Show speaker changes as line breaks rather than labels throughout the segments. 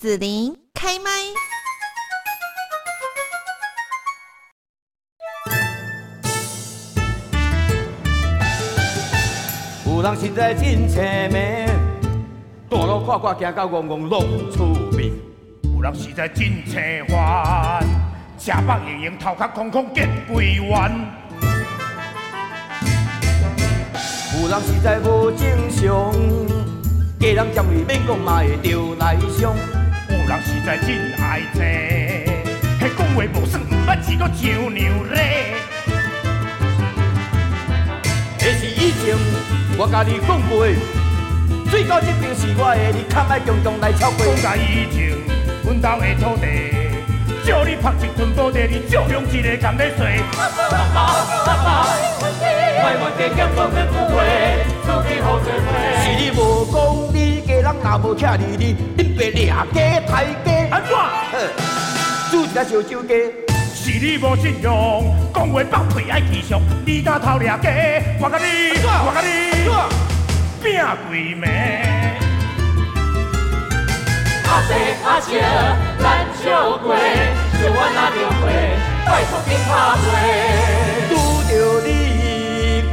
子琳开麦。
有人实在真青眉，大路看看行到戆戆弄厝面。
有人实在真凄烦，吃饱盈盈头壳空空见鬼冤。
有人实在无正常，家人讲伊免讲嘛会着内伤。
有人实在真爱坐，迄讲话无算，毋捌试过上娘嘞。
迄是以前我甲你讲过，水到这边是我的，你较莫常常来超过。
讲甲以前，阮兜的土地，借你拍一寸布地，你借用一个甘咧睡。阿爸阿爸阿爸，
卖我加减讲免负话，出去好做伙。是你无讲，你家人若无徛你你，你别掠家杀家。
安怎？
煮一只烧酒鸡。
是你无信用，讲话放屁爱气象，你敢偷掠家？我甲你，我甲你，拼鬼命。
阿爸阿姐咱笑过，就我那条街，拜托别拍卖。
拄着你，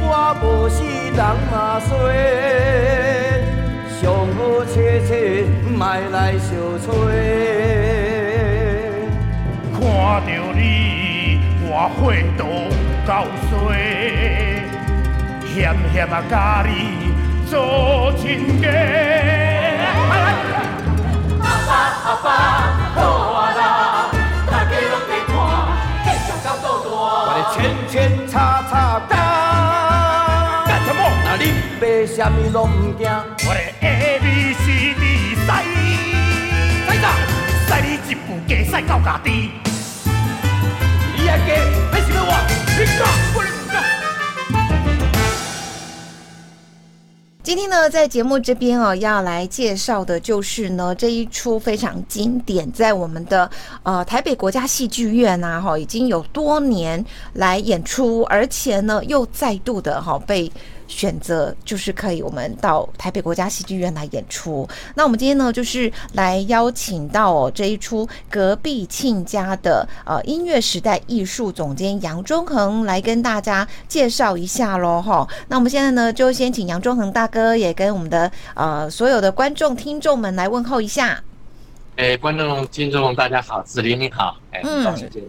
我无死人嘛衰，上好切切，莫来相催。
看着你，我火都够衰，险险啊，甲你做亲家。
阿爸阿爸，好啊啦，大家拢在看，继续到倒大。
我的圈圈叉叉
买什
么拢唔惊？
我的 A B C D 赛，赛啥？赛你一步加赛到家己。
你阿加，还是要我？你讲，我来讲。
今天呢，在节目这边哦，要来介绍的就是呢这一出非常经典，在我们的呃台北国家戏剧院啊，哈，已经有多年来演出，而且呢又再度的哈被。选择就是可以，我们到台北国家戏剧院来演出。那我们今天呢，就是来邀请到哦这一出《隔壁亲家》的呃音乐时代艺术总监杨忠恒来跟大家介绍一下喽哈。那我们现在呢，就先请杨忠恒大哥也跟我们的呃所有的观众听众们来问候一下。
哎，观众听众大家好，子林你好，哎，嗯，高先生。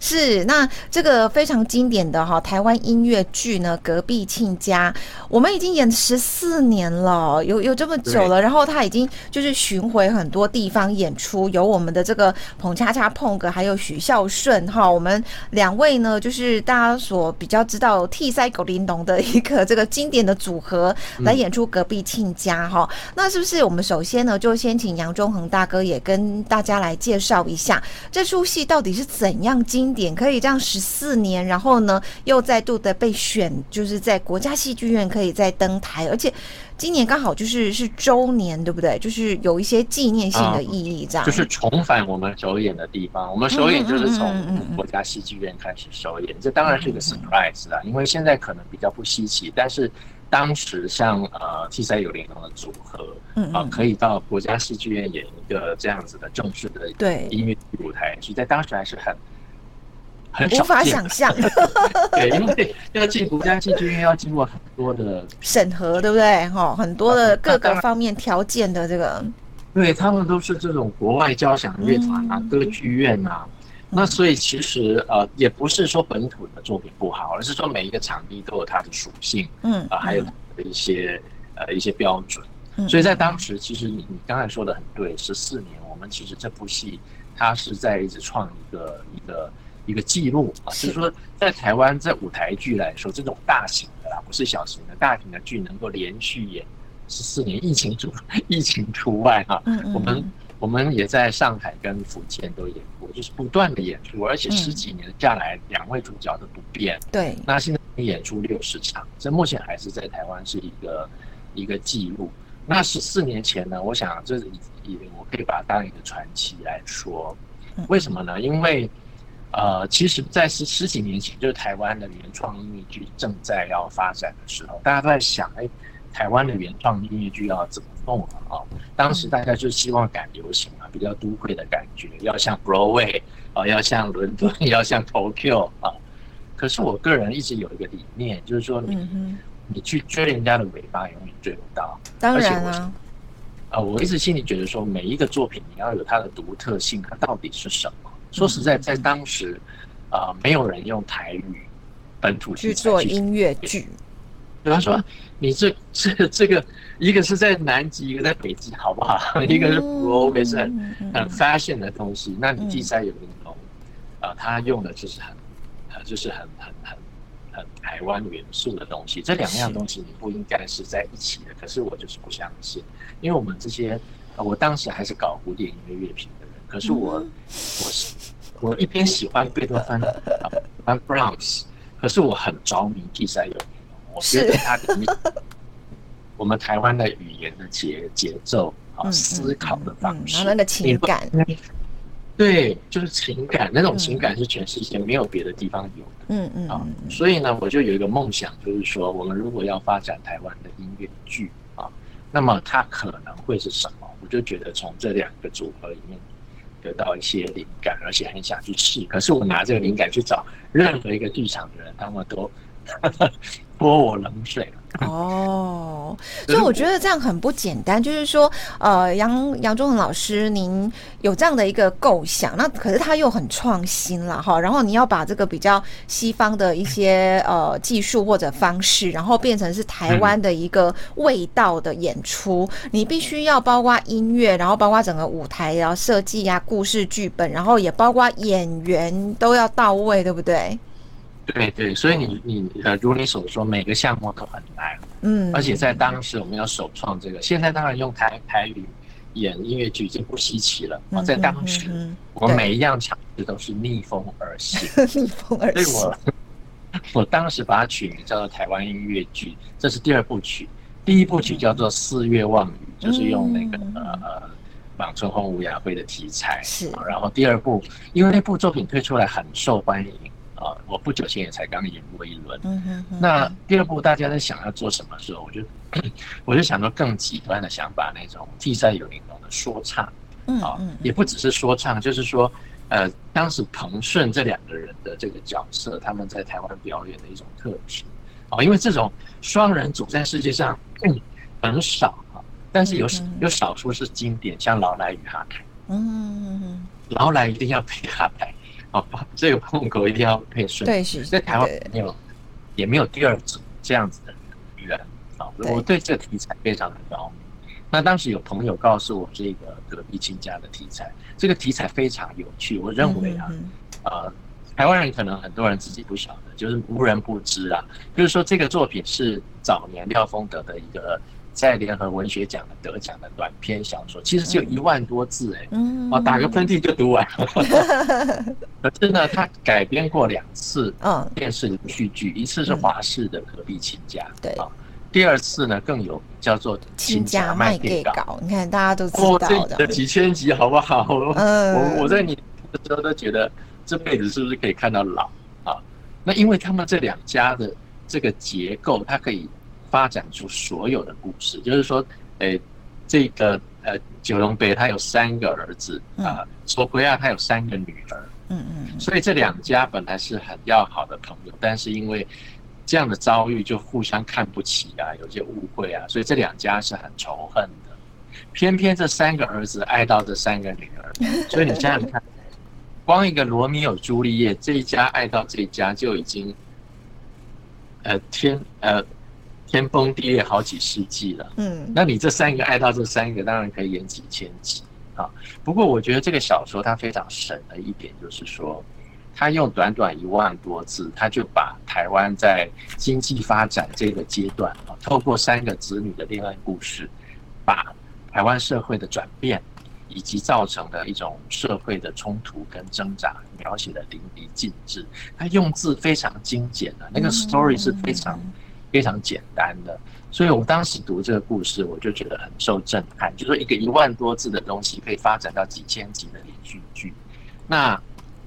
是，那这个非常经典的哈台湾音乐剧呢，《隔壁亲家》，我们已经演十四年了，有有这么久了。然后他已经就是巡回很多地方演出，有我们的这个彭恰恰碰哥，还有许孝顺哈，我们两位呢，就是大家所比较知道替塞狗玲珑的一个这个经典的组合来演出《隔壁亲家》哈。那是不是我们首先呢，就先请杨忠恒大哥也跟大家来介绍一下这出戏到底是怎样经点可以这样十四年，然后呢又再度的被选，就是在国家戏剧院可以再登台，而且今年刚好就是是周年，对不对？就是有一些纪念性的意义，这样、嗯。
就是重返我们首演的地方，我们首演就是从国家戏剧院开始首演，这当然是一个 surprise 啦，因为现在可能比较不稀奇，但是当时像呃 T 三有玲珑的组合，啊、呃、可以到国家戏剧院演一个这样子的正式的对音乐舞台剧，在当时还是很。
无法想象，
对，因为要进国家戏剧院要经过很多的
审核，对不对？哈，很多的各个方面条件的这个，
对他们都是这种国外交响乐团啊、歌剧院啊，那所以其实呃，也不是说本土的作品不好，而是说每一个场地都有它的属性，嗯啊，还有一些呃一些标准，所以在当时，其实你你刚才说的很对，十四年，我们其实这部戏它是在一直创一个一个。一个记录啊，就是说，在台湾在舞台剧来说，这种大型的啦，不是小型的，大型的剧能够连续演十四年，疫情除 疫情除外哈。我们我们也在上海跟福建都演过，就是不断的演出，而且十几年下来，两位主角都不变。对，那现在演出六十场，这目前还是在台湾是一个一个记录。那十四年前呢，我想这也我可以把它当一个传奇来说，为什么呢？因为呃，其实，在十十几年前，就是台湾的原创音乐剧正在要发展的时候，大家都在想，哎，台湾的原创音乐剧要怎么弄啊？当时大家就希望赶流行啊，比较都会的感觉，要像 Broadway 啊，要像伦敦，要像 Tokyo 啊。可是我个人一直有一个理念，就是说你、嗯、你去追人家的尾巴，永远追不到。
当然啊，
啊，我一直心里觉得说，每一个作品你要有它的独特性，它到底是什么？说实在，在当时啊、呃，没有人用台语本土
去做音乐剧。
比方说，你这这这个，一个是在南极，一个在北极，好不好？嗯、一个是 Broadway 是很很 fashion 的东西，嗯、那你第三有那种啊，他用的就是很呃，就是很很很很台湾元素的东西。这两样东西你不应该是在一起的，可是我就是不相信，因为我们这些，我当时还是搞古典音乐乐评的人，可是我、嗯、我是我一边喜欢贝多芬啊，喜欢 Brahms，可是我很着迷地塞有。我觉得它里面，我们台湾的语言的节节奏啊，思考的方式，
然后那个情感，
对，就是情感，那种情感是全世界没有别的地方有的。嗯嗯啊，所以呢，我就有一个梦想，就是说，我们如果要发展台湾的音乐剧啊，那么它可能会是什么？我就觉得从这两个组合里面得到一些灵感，而且很想去试。可是我拿这个灵感去找任何一个剧场的人，他们都。泼我冷水
哦，所以我觉得这样很不简单。就是说，呃，杨杨忠恒老师，您有这样的一个构想，那可是他又很创新了哈。然后你要把这个比较西方的一些呃技术或者方式，然后变成是台湾的一个味道的演出，嗯、你必须要包括音乐，然后包括整个舞台然后设计呀、故事剧本，然后也包括演员都要到位，对不对？
对对，所以你你呃，如你所说，每个项目都很难，嗯，而且在当时我们要首创这个，现在当然用台台语演音乐剧已经不稀奇了。哦，在当时，我每一样尝试都是逆风而行，逆风而行。所以我我当时把它取名叫做台湾音乐剧，这是第二部曲，第一部曲叫做《四月望雨》，就是用那个呃莽春红、吴雅辉的题材，是。然后第二部，因为那部作品推出来很受欢迎。啊，我不久前也才刚演过一轮。嗯哼，那第二部大家在想要做什么时候，我就我就想到更极端的想法，那种地在有玲珑的说唱，嗯啊，也不只是说唱，就是说，呃，当时彭顺这两个人的这个角色，他们在台湾表演的一种特质，啊，因为这种双人组在世界上很少啊，但是有有少数是经典，像劳莱与哈凯，嗯，劳莱一定要配哈凯。哦，这个碰口一定要配顺。对，是在台湾没有，也没有第二组这样子的人。啊，我对这个题材非常的高。那当时有朋友告诉我，这个隔壁亲家的题材，这个题材非常有趣。我认为啊，呃，台湾人可能很多人自己不晓得，就是无人不知啊。就是说，这个作品是早年廖丰德的一个。在联合文学奖的得奖的短篇小说，其实只有一万多字哎，哦，打个喷嚏就读完了。可是呢，他改编过两次电视连续剧，一次是华视的《隔壁亲家》，对啊，第二次呢更有叫做《亲家卖给稿》，你看大家都知道的，几千集好不好？我我在你的时候都觉得这辈子是不是可以看到老啊？那因为他们这两家的这个结构，它可以。发展出所有的故事，就是说，诶，这个呃，九龙北他有三个儿子啊，索奎亚他有三个女儿，嗯嗯，所以这两家本来是很要好的朋友，但是因为这样的遭遇，就互相看不起啊，有些误会啊，所以这两家是很仇恨的。偏偏这三个儿子爱到这三个女儿，所以你想想看，光一个罗密欧朱丽叶这一家爱到这一家就已经，呃，天呃。天崩地裂好几世纪了，嗯，那你这三个爱到这三个，当然可以演几千集啊。不过我觉得这个小说它非常神的一点，就是说，它用短短一万多字，它就把台湾在经济发展这个阶段啊，透过三个子女的恋爱故事，把台湾社会的转变以及造成的一种社会的冲突跟挣扎描写的淋漓尽致。它用字非常精简的，那个 story 是非常。非常简单的，所以我当时读这个故事，我就觉得很受震撼。就是说一个一万多字的东西，可以发展到几千集的连续剧。那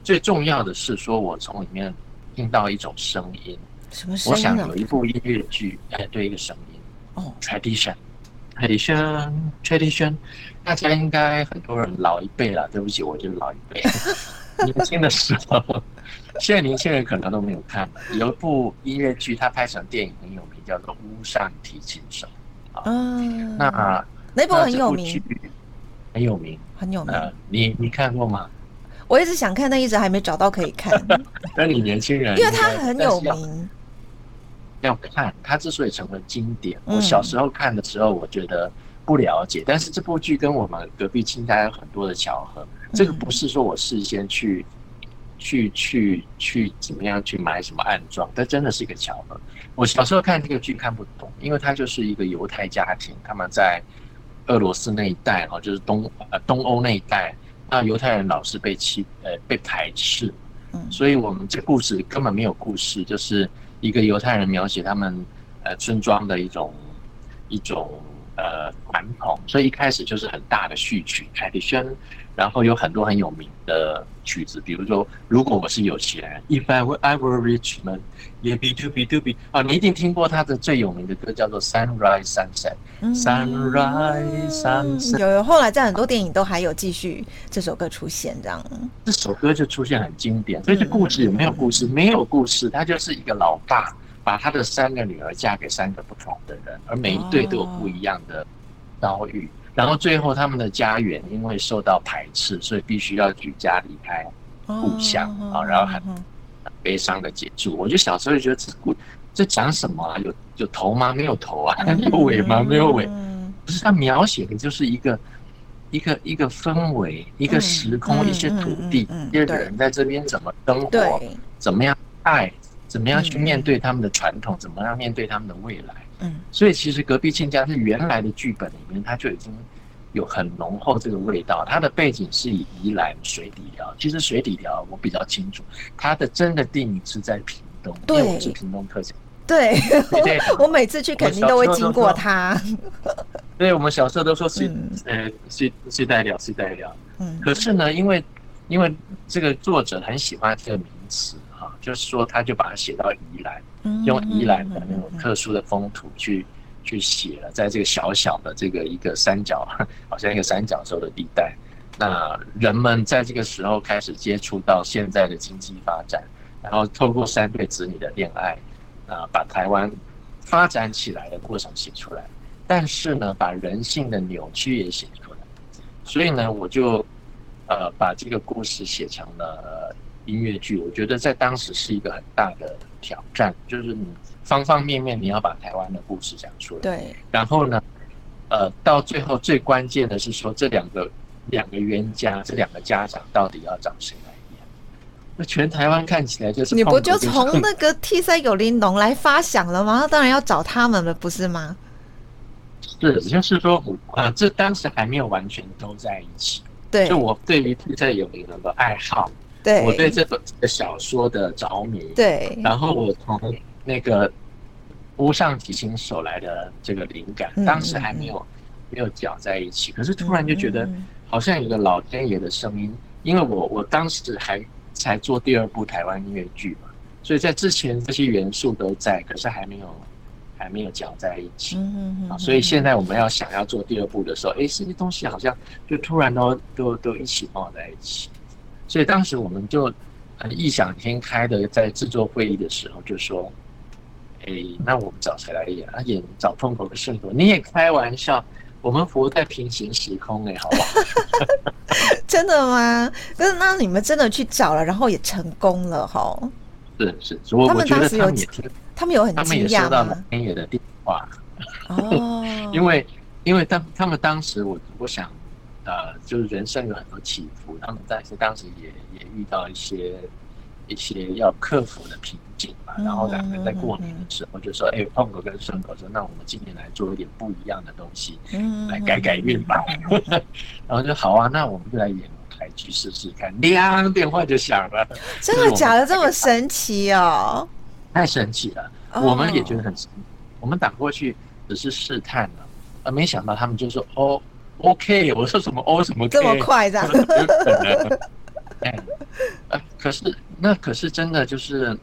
最重要的是，说我从里面听到一种声音。什么声音？我想有一部音乐剧，哎，对，一个声音。哦，tradition，tradition，tradition，大家应该很多人老一辈了，对不起，我就是老一辈。年轻的时候，现在年轻人可能都没有看。有一部音乐剧，它拍成电影很有名，叫做《屋上提琴手》啊。嗯，那
那部很有名，
很有名，
很有名。
你你看过吗？
我一直想看，但一直还没找到可以看。
那你年轻人，
因为它很有名。
要看它之所以成为经典，我小时候看的时候，我觉得不了解。但是这部剧跟我们隔壁亲家有很多的巧合。这个不是说我事先去去去去怎么样去买什么暗装，但真的是一个巧合。我小时候看这个剧看不懂，因为它就是一个犹太家庭，他们在俄罗斯那一带哈，就是东呃东欧那一带，那犹太人老是被欺呃被排斥，所以我们这故事根本没有故事，就是一个犹太人描写他们呃村庄的一种一种呃传统，所以一开始就是很大的序曲，tradition。然后有很多很有名的曲子，比如说，如果我是有钱人，If I were I were rich man, yeah, be to be to be。啊，你一定听过他的最有名的歌，叫做 Sunrise Sunset。Sunrise Sunset。
有有，后来在很多电影都还有继续这首歌出现，这样。
这首歌就出现很经典，所以这故事有没有故事？没有故事，他就是一个老大把他的三个女儿嫁给三个不同的人，而每一对都有不一样的遭遇。然后最后，他们的家园因为受到排斥，所以必须要举家离开故乡啊，然后很悲伤的结束。我就小时候就觉得这故这讲什么啊？有有头吗？没有头啊？有尾吗？没有尾。不是，他描写的就是一个一个一个氛围，一个时空，一些土地，一些人在这边怎么生活，怎么样爱，怎么样去面对他们的传统，怎么样面对他们的未来。嗯，所以其实隔壁亲家是原来的剧本里面，它就已经有很浓厚这个味道。它的背景是以宜兰水底寮，其实水底寮我比较清楚，它的真的地名是在屏东，对，因为我是屏东特产。
对，我每次去肯定都会经过它。
对，我们小时候都说是呃是是代寮是代寮，嗯，可是呢，因为因为这个作者很喜欢这个名词哈，就是说他就把它写到宜兰。用宜兰的那种特殊的风土去去写了，在这个小小的这个一个三角，好像一个三角洲的地带，那人们在这个时候开始接触到现在的经济发展，然后透过三对子女的恋爱，啊，把台湾发展起来的过程写出来，但是呢，把人性的扭曲也写出来，所以呢，我就呃把这个故事写成了音乐剧，我觉得在当时是一个很大的。挑战就是你方方面面你要把台湾的故事讲出来。对。然后呢，呃，到最后最关键的是说这两个两个冤家，这两个家长到底要找谁来演？那全台湾看起来就是你
不就从那个 T 三有玲珑来发想了吗？那当然要找他们了，不是吗？
是，就是说啊，这当时还没有完全都在一起。对。就我对于 T 三有玲珑的爱好。对，我对这本这个小说的着迷，对，然后我从那个屋上提琴手来的这个灵感，当时还没有没有搅在一起，可是突然就觉得好像有个老天爷的声音，因为我我当时还才做第二部台湾音乐剧嘛，所以在之前这些元素都在，可是还没有还没有搅在一起，啊，所以现在我们要想要做第二部的时候，哎，这些东西好像就突然都都都一起放在一起。所以当时我们就很异想天开的在制作会议的时候就说：“哎，那我们找谁来演？啊，演找风口的顺狗？你也开玩笑？我们活在平行时空哎，好不好？
真的吗？可是那你们真的去找了，然后也成功了哈？
是是，我我觉得他们当时有，
他们有很惊讶吗？他们也收到
老天野的电话哦，因为因为当他们当时我我想。”呃，就是人生有很多起伏，他们但是当时也也遇到一些一些要克服的瓶颈嘛。然后两个人在过年的时候就说：“哎、嗯，碰哥跟顺哥说，那我们今年来做一点不一样的东西，嗯、来改改运吧。嗯 ”然后就好啊，那我们就来演舞台剧试试看。亮，电话就响了，
真的假的？这么神奇哦！
太神奇了，我们也觉得很神我们打过去只是试探了，而没想到他们就说：“哦。” OK，我说什么 O 什么 K，
这么快这样？
哎，可是那可是真的就是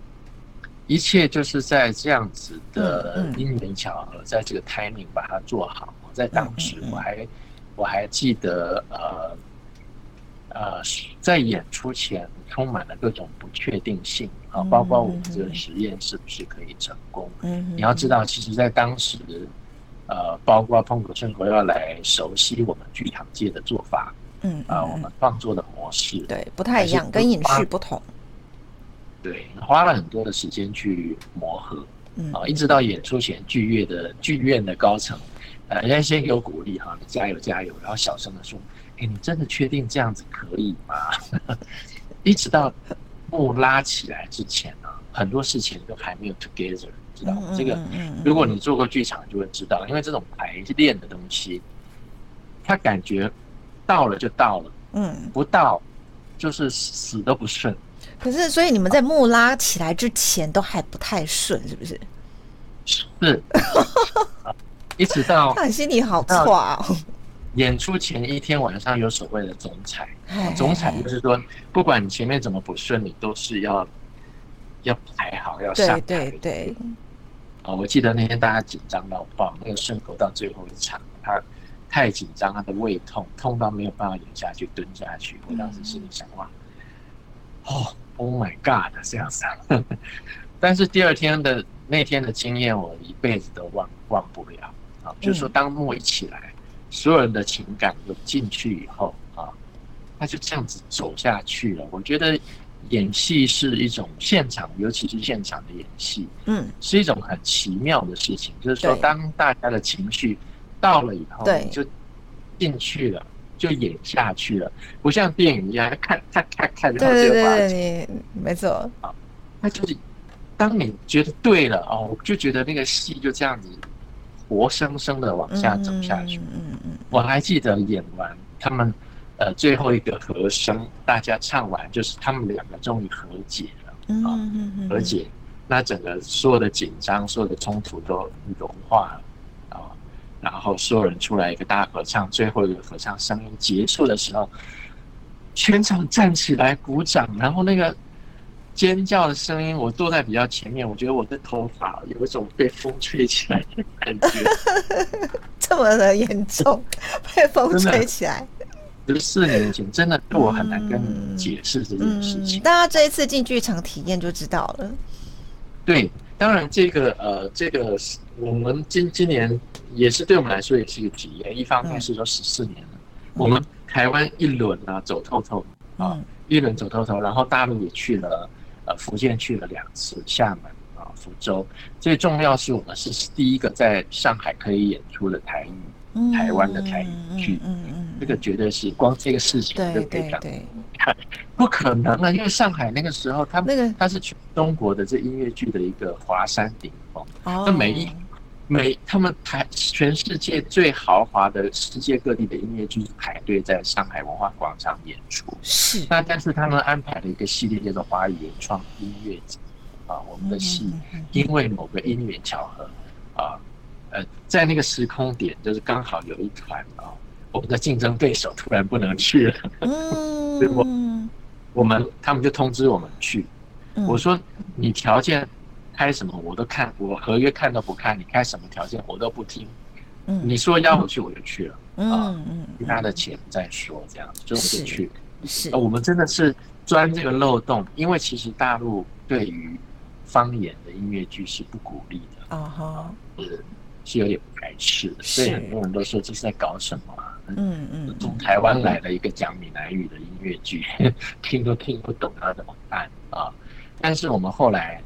一切就是在这样子的因缘巧合，在这个 timing 把它做好。在当时，我还我还记得，呃呃，在演出前充满了各种不确定性啊，包括我们这个实验是不是可以成功。嗯，你要知道，其实，在当时，呃，包括彭可顺要来熟悉我们剧场界的做法，嗯啊，我们创作的模式，
对，不太一样，跟影视不同。
对，花了很多的时间去磨合，嗯啊，一直到演出前，剧院的剧院的高层。呃，人家先给我鼓励哈，你加油加油，然后小声的说：“哎，你真的确定这样子可以吗？” 一直到幕拉起来之前呢，很多事情都还没有 together，知道吗？这个如果你做过剧场，就会知道，因为这种排练的东西，他感觉到了就到了，嗯，不到就是死都不顺。
可是，所以你们在幕拉起来之前都还不太顺，是不是？
是。一直到
他心里好差哦。
演出前一天晚上有所谓的总彩，总彩就是说，不管你前面怎么不顺，你都是要要排好，要上台。
对对对。
啊，我记得那天大家紧张到爆，那个顺口到最后一场，他太紧张，他的胃痛，痛到没有办法演下去，蹲下去。我当时心里想哇，哦，Oh my God，这样子。但是第二天的那天的经验，我一辈子都忘忘不了。啊，就是说，当幕一起来，嗯、所有人的情感有进去以后啊，他就这样子走下去了。我觉得演戏是一种现场，尤其是现场的演戏，嗯，是一种很奇妙的事情。就是说，当大家的情绪到了以后，对，就进去了，就演下去了，不像电影一样看看看看，然后就把对对对，
没错啊，
那就是当你觉得对了哦，就觉得那个戏就这样子。活生生的往下走下去。嗯嗯嗯，我还记得演完他们，呃，最后一个和声，大家唱完，就是他们两个终于和解了。嗯嗯嗯，和解，那整个所有的紧张、所有的冲突都融化了啊。然后所有人出来一个大合唱，最后一个合唱声音结束的时候，全场站起来鼓掌，然后那个。尖叫的声音，我坐在比较前面，我觉得我的头发有一种被风吹起来的感觉，
这么的严重，被风吹起来。
十四年前，真的对我很难跟你解释这件事情。
大家这一次进剧场体验就知道了。
对，当然这个呃，这个我们今今年也是对我们来说也是一个体验。一方面是说十四年了，嗯、我们台湾一轮啊走透透啊，一轮走透透，然后大陆也去了。呃，福建去了两次，厦门啊，福州。最重要是我们是第一个在上海可以演出的台语，台湾的台语剧。嗯嗯，这个绝对是光这个事情就可以讲，不可能啊！因为上海那个时候，他那个他是全中国的这音乐剧的一个华山顶峰，那每一。每他们台全世界最豪华的世界各地的音乐剧排队在上海文化广场演出，是那但是他们安排了一个系列叫做华语原创音乐节啊，我们的戏因为某个因缘巧合啊，呃，在那个时空点就是刚好有一团啊，我们的竞争对手突然不能去了，嗯，我我们他们就通知我们去，我说你条件。开什么我都看，我合约看都不看。你开什么条件我都不听。嗯，你说要我去我就去了。嗯嗯，其他的钱再说，这样子就我就去。是，我们真的是钻这个漏洞，因为其实大陆对于方言的音乐剧是不鼓励的。啊哈，是是有点排斥的，所以很多人都说这是在搞什么？嗯嗯，从台湾来了一个讲闽南语的音乐剧，听都听不懂，那怎么办啊？但是我们后来。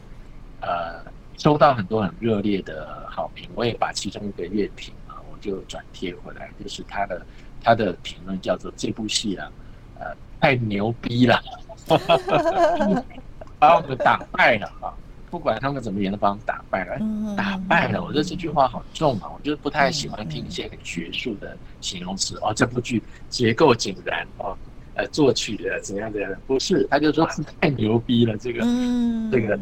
呃，收到很多很热烈的好评，我也把其中一个乐评啊，我就转贴回来，就是他的他的评论叫做这部戏啊，呃，太牛逼了，把我们打败了啊！不管他们怎么演，都把我们打败了，打败了。我觉得这句话好重啊，我就是不太喜欢听一些很学术的形容词哦。这部剧结构井然哦，呃，作曲的怎样怎样，不是，他就说 太牛逼了，这个这个。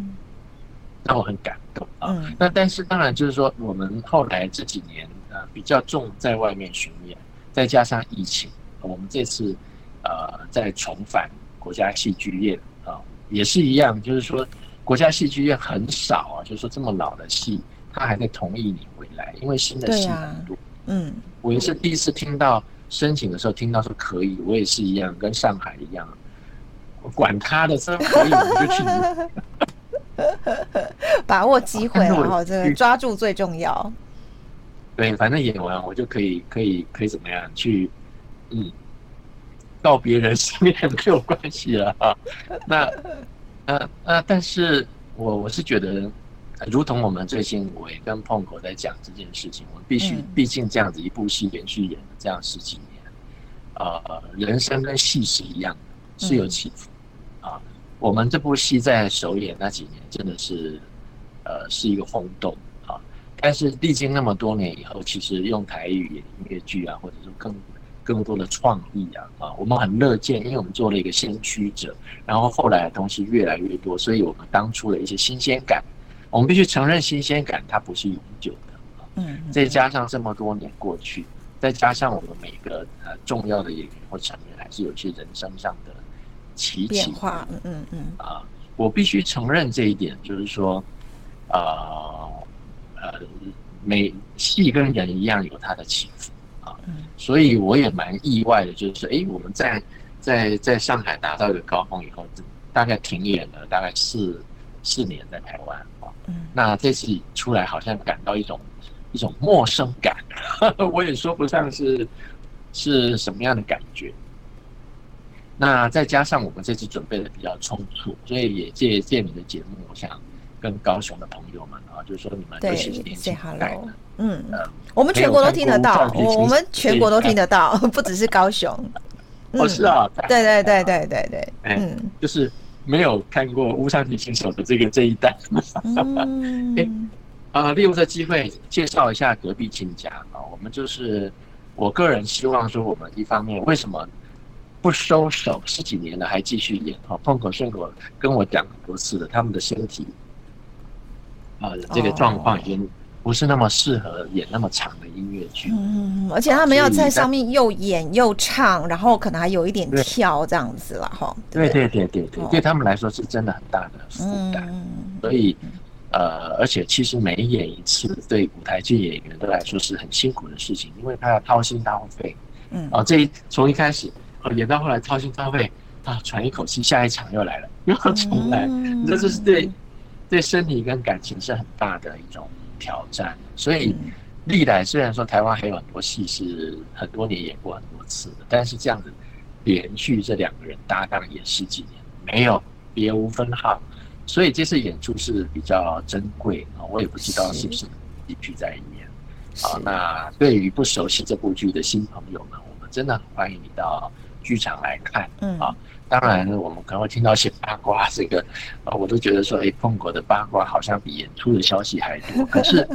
让我很感动啊！那但是当然就是说，我们后来这几年呃比较重在外面巡演，再加上疫情，我们这次呃在重返国家戏剧院啊，也是一样，就是说国家戏剧院很少啊，就是说这么老的戏，他还在同意你回来，因为新的戏很多。嗯，我也是第一次听到申请的时候听到说可以，我也是一样，跟上海一样，我管他的，说可以我就去。
把握机会，然后这个抓住最重要。
对，反正演完我就可以可以可以怎么样去，嗯，告别人生也没有关系了啊。那呃呃，但是我我是觉得，如同我们最近我也跟碰狗在讲这件事情，我们必须，毕竟这样子一部戏连续演了这样十几年，呃，人生跟戏是一样的，是有起伏啊。我们这部戏在首演那几年真的是，呃，是一个轰动啊。但是历经那么多年以后，其实用台语演音乐剧啊，或者说更更多的创意啊，啊，我们很乐见，因为我们做了一个先驱者，然后后来的东西越来越多，所以我们当初的一些新鲜感，我们必须承认新鲜感它不是永久的，嗯，再加上这么多年过去，再加上我们每个呃重要的演员或成员还是有些人生上的起起
变化，嗯嗯嗯，
啊，我必须承认这一点，就是说，啊。呃，每戏跟人一样有它的起伏啊，所以我也蛮意外的，就是哎，我们在在在上海达到一个高峰以后，大概停演了大概四四年在台湾啊，那这次出来好像感到一种一种陌生感，我也说不上是是什么样的感觉。那再加上我们这次准备的比较充足，所以也借借你的节目，我想。跟高雄的朋友们啊，就是说你们都是年轻一代的，
嗯，我们全国都听得到，我们全国都听得到，不只是高雄。
哦，是啊，
对对对对对对，
嗯，就是没有看过《乌上提琴手》的这个这一代。嗯，啊，利用这机会介绍一下隔壁亲家啊，我们就是我个人希望说，我们一方面为什么不收手，十几年了还继续演？哈，碰口顺口跟我讲很多次了，他们的身体。啊，这个状况已经不是那么适合演那么长的音乐剧。
嗯，而且他们要在上面又演又唱，然后可能还有一点跳这样子了哈。
对对对对对，对他们来说是真的很大的负担。所以，呃，而且其实每演一次，对舞台剧演员都来说是很辛苦的事情，因为他要掏心掏肺。嗯。啊，这一从一开始演到后来掏心掏肺啊，喘一口气，下一场又来了，又要重来，这就是对。对身体跟感情是很大的一种挑战，所以历来虽然说台湾还有很多戏是很多年演过很多次的，但是这样子连续这两个人搭档演十几年，没有别无分号，所以这次演出是比较珍贵啊。我也不知道是不是继续在演啊。那对于不熟悉这部剧的新朋友们，我们真的很欢迎你到剧场来看啊。当然，我们可能会听到一些八卦，这个啊，我都觉得说，哎，凤国的八卦好像比演出的消息还多。可是，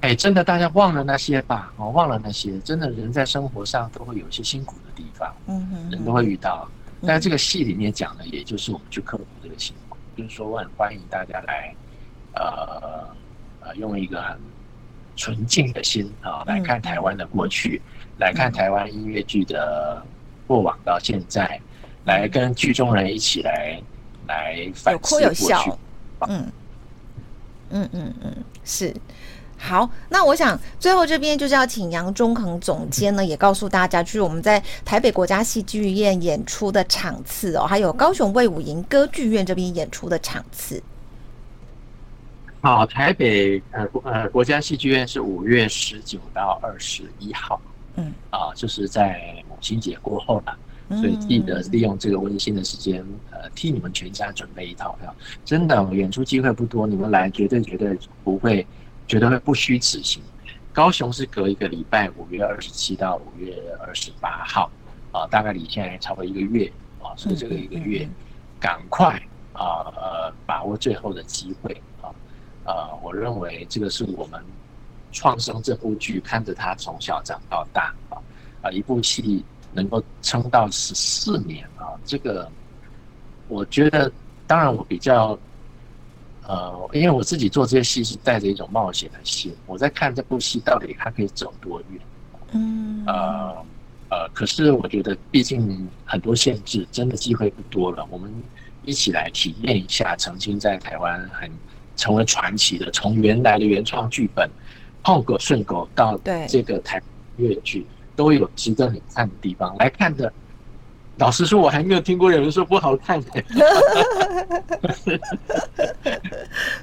哎，真的，大家忘了那些吧，哦，忘了那些。真的，人在生活上都会有一些辛苦的地方，嗯嗯，人都会遇到。但这个戏里面讲的，也就是我们去克服这个辛苦。就是说，我很欢迎大家来，呃呃，用一个很纯净的心啊，来看台湾的过去，来看台湾音乐剧的过往到现在。来跟剧中人一起来来反思过去，有哭有笑，嗯
嗯嗯嗯，是好。那我想最后这边就是要请杨忠恒总监呢，也告诉大家，就是我们在台北国家戏剧院演出的场次哦，还有高雄魏武营歌剧院这边演出的场次。
好，台北呃呃国家戏剧院是五月十九到二十一号，嗯啊，就是在母亲节过后了。所以记得利用这个温馨的时间，呃，替你们全家准备一套票。真的，演出机会不多，你们来绝对绝对不会，绝对会不虚此行。高雄是隔一个礼拜，五月二十七到五月二十八号，啊，大概离现在差不多一个月啊，所以这个一个月，赶快啊呃把握最后的机会啊啊！我认为这个是我们创生这部剧，看着他从小长到大啊啊一部戏。能够撑到十四年啊，这个我觉得，当然我比较，呃，因为我自己做这些戏是带着一种冒险的心，我在看这部戏到底它可以走多远，嗯，呃呃，可是我觉得毕竟很多限制，真的机会不多了。我们一起来体验一下曾经在台湾很成为传奇的，从原来的原创剧本《碰狗顺狗》到这个台音乐剧，都有值得你看的地方。来看的，老实说，我还没有听过有人说不好看的。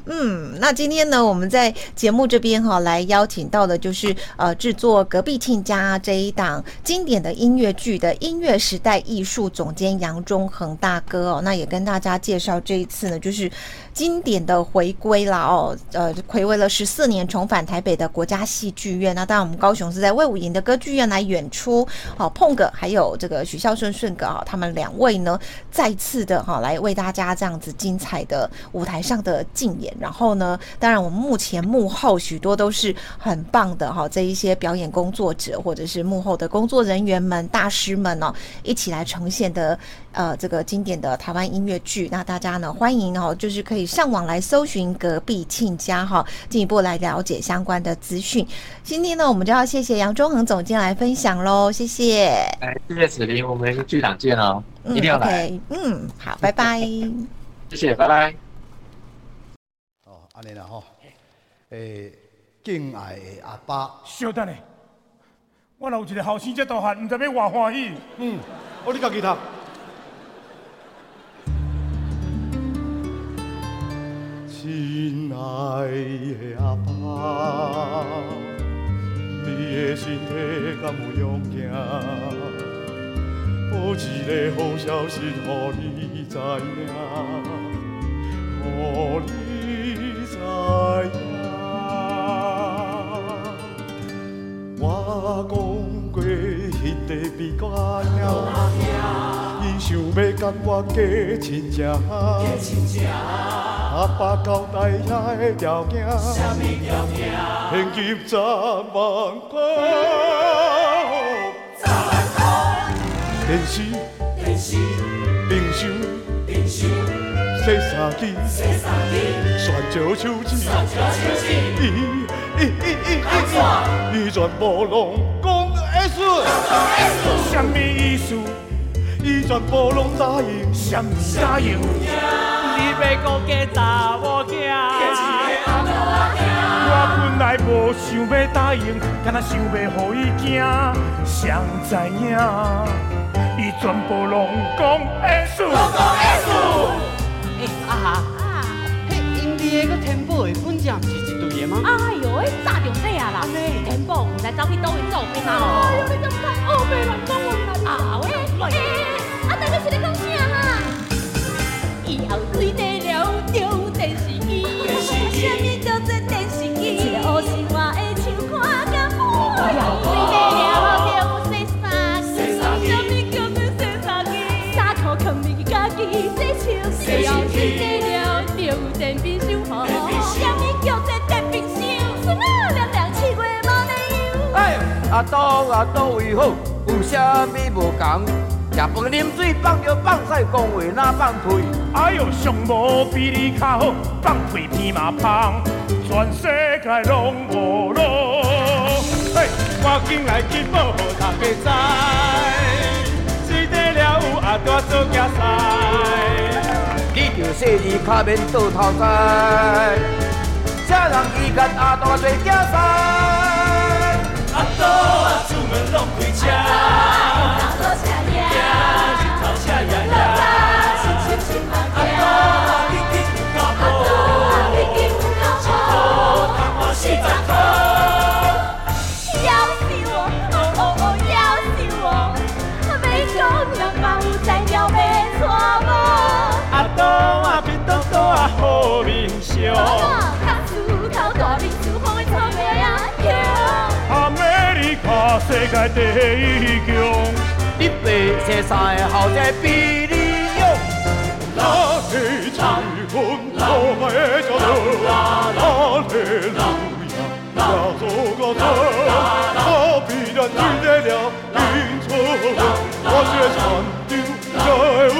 嗯，那今天呢，我们在节目这边哈，来邀请到的就是呃，制作《隔壁亲家》这一档经典的音乐剧的音乐时代艺术总监杨中恒大哥哦，那也跟大家介绍这一次呢，就是。经典的回归了哦，呃，睽违了十四年，重返台北的国家戏剧院。那当然，我们高雄是在魏武营的歌剧院来演出。好，碰哥还有这个许孝顺顺哥啊，他们两位呢，再次的哈来为大家这样子精彩的舞台上的竞演。然后呢，当然我们目前幕后许多都是很棒的哈，这一些表演工作者或者是幕后的工作人员们、大师们哦，一起来呈现的呃这个经典的台湾音乐剧。那大家呢欢迎哦，就是可以。上网来搜寻隔壁亲家哈，进一步来了解相关的资讯。今天呢，我们就要谢谢杨忠恒总监来分享喽，谢谢。
哎，谢谢子琳，我们剧场见哦，
嗯、
一定要来。
Okay, 嗯，好，拜拜。
谢谢，拜拜。
哦，安尼啦吼，诶，敬爱的阿爸，
稍等下，我若有一个后生这大汉，唔知要偌欢喜。
嗯，我你家己读。亲爱的阿爸，你的身体敢有勇健？报一个好消息，予你知影，予你知影。我讲过，彼个比我兄，伊想要甲我结亲情。阿爸交代遐个条件，现金十万块，电视、电视、冰箱、冰箱、洗衫机、洗衫机、选招手机，伊伊伊伊伊伊全部拢讲 S，什么意思？伊全部拢答应，什么答应？你要查某囝，我本来无想要答应，敢若想要予伊惊，谁知影，伊全部拢讲会输。拢讲会输。
哎，阿哈，迄印尼的个天宝的本将是一对的吗？
哎呦，迄炸着底啊啦！天宝唔知走去倒位做边啊？哎呦，你咁看欧美人讲我？啊喂，哎，啊大哥是咧讲啥洗。以后对地了着电冰箱，啥物叫做电冰箱？孙啊，凉凉七月无理由。
哎，阿多阿多为好，有啥物无共？食饭啉水放尿放屎讲话哪放屁？
哎呦，上无比你较好，放屁鼻嘛芳，全世界拢无路。嘿，我紧来去报予大家知，死得了有阿大做囝婿，
你着细腻卡面倒头栽，啥人伊甲阿大做囝婿？阿大啊，出门拢开
车。界第一强，
你爸生三个后生比你勇。
哪里长婚，老迈的脚步，哪里路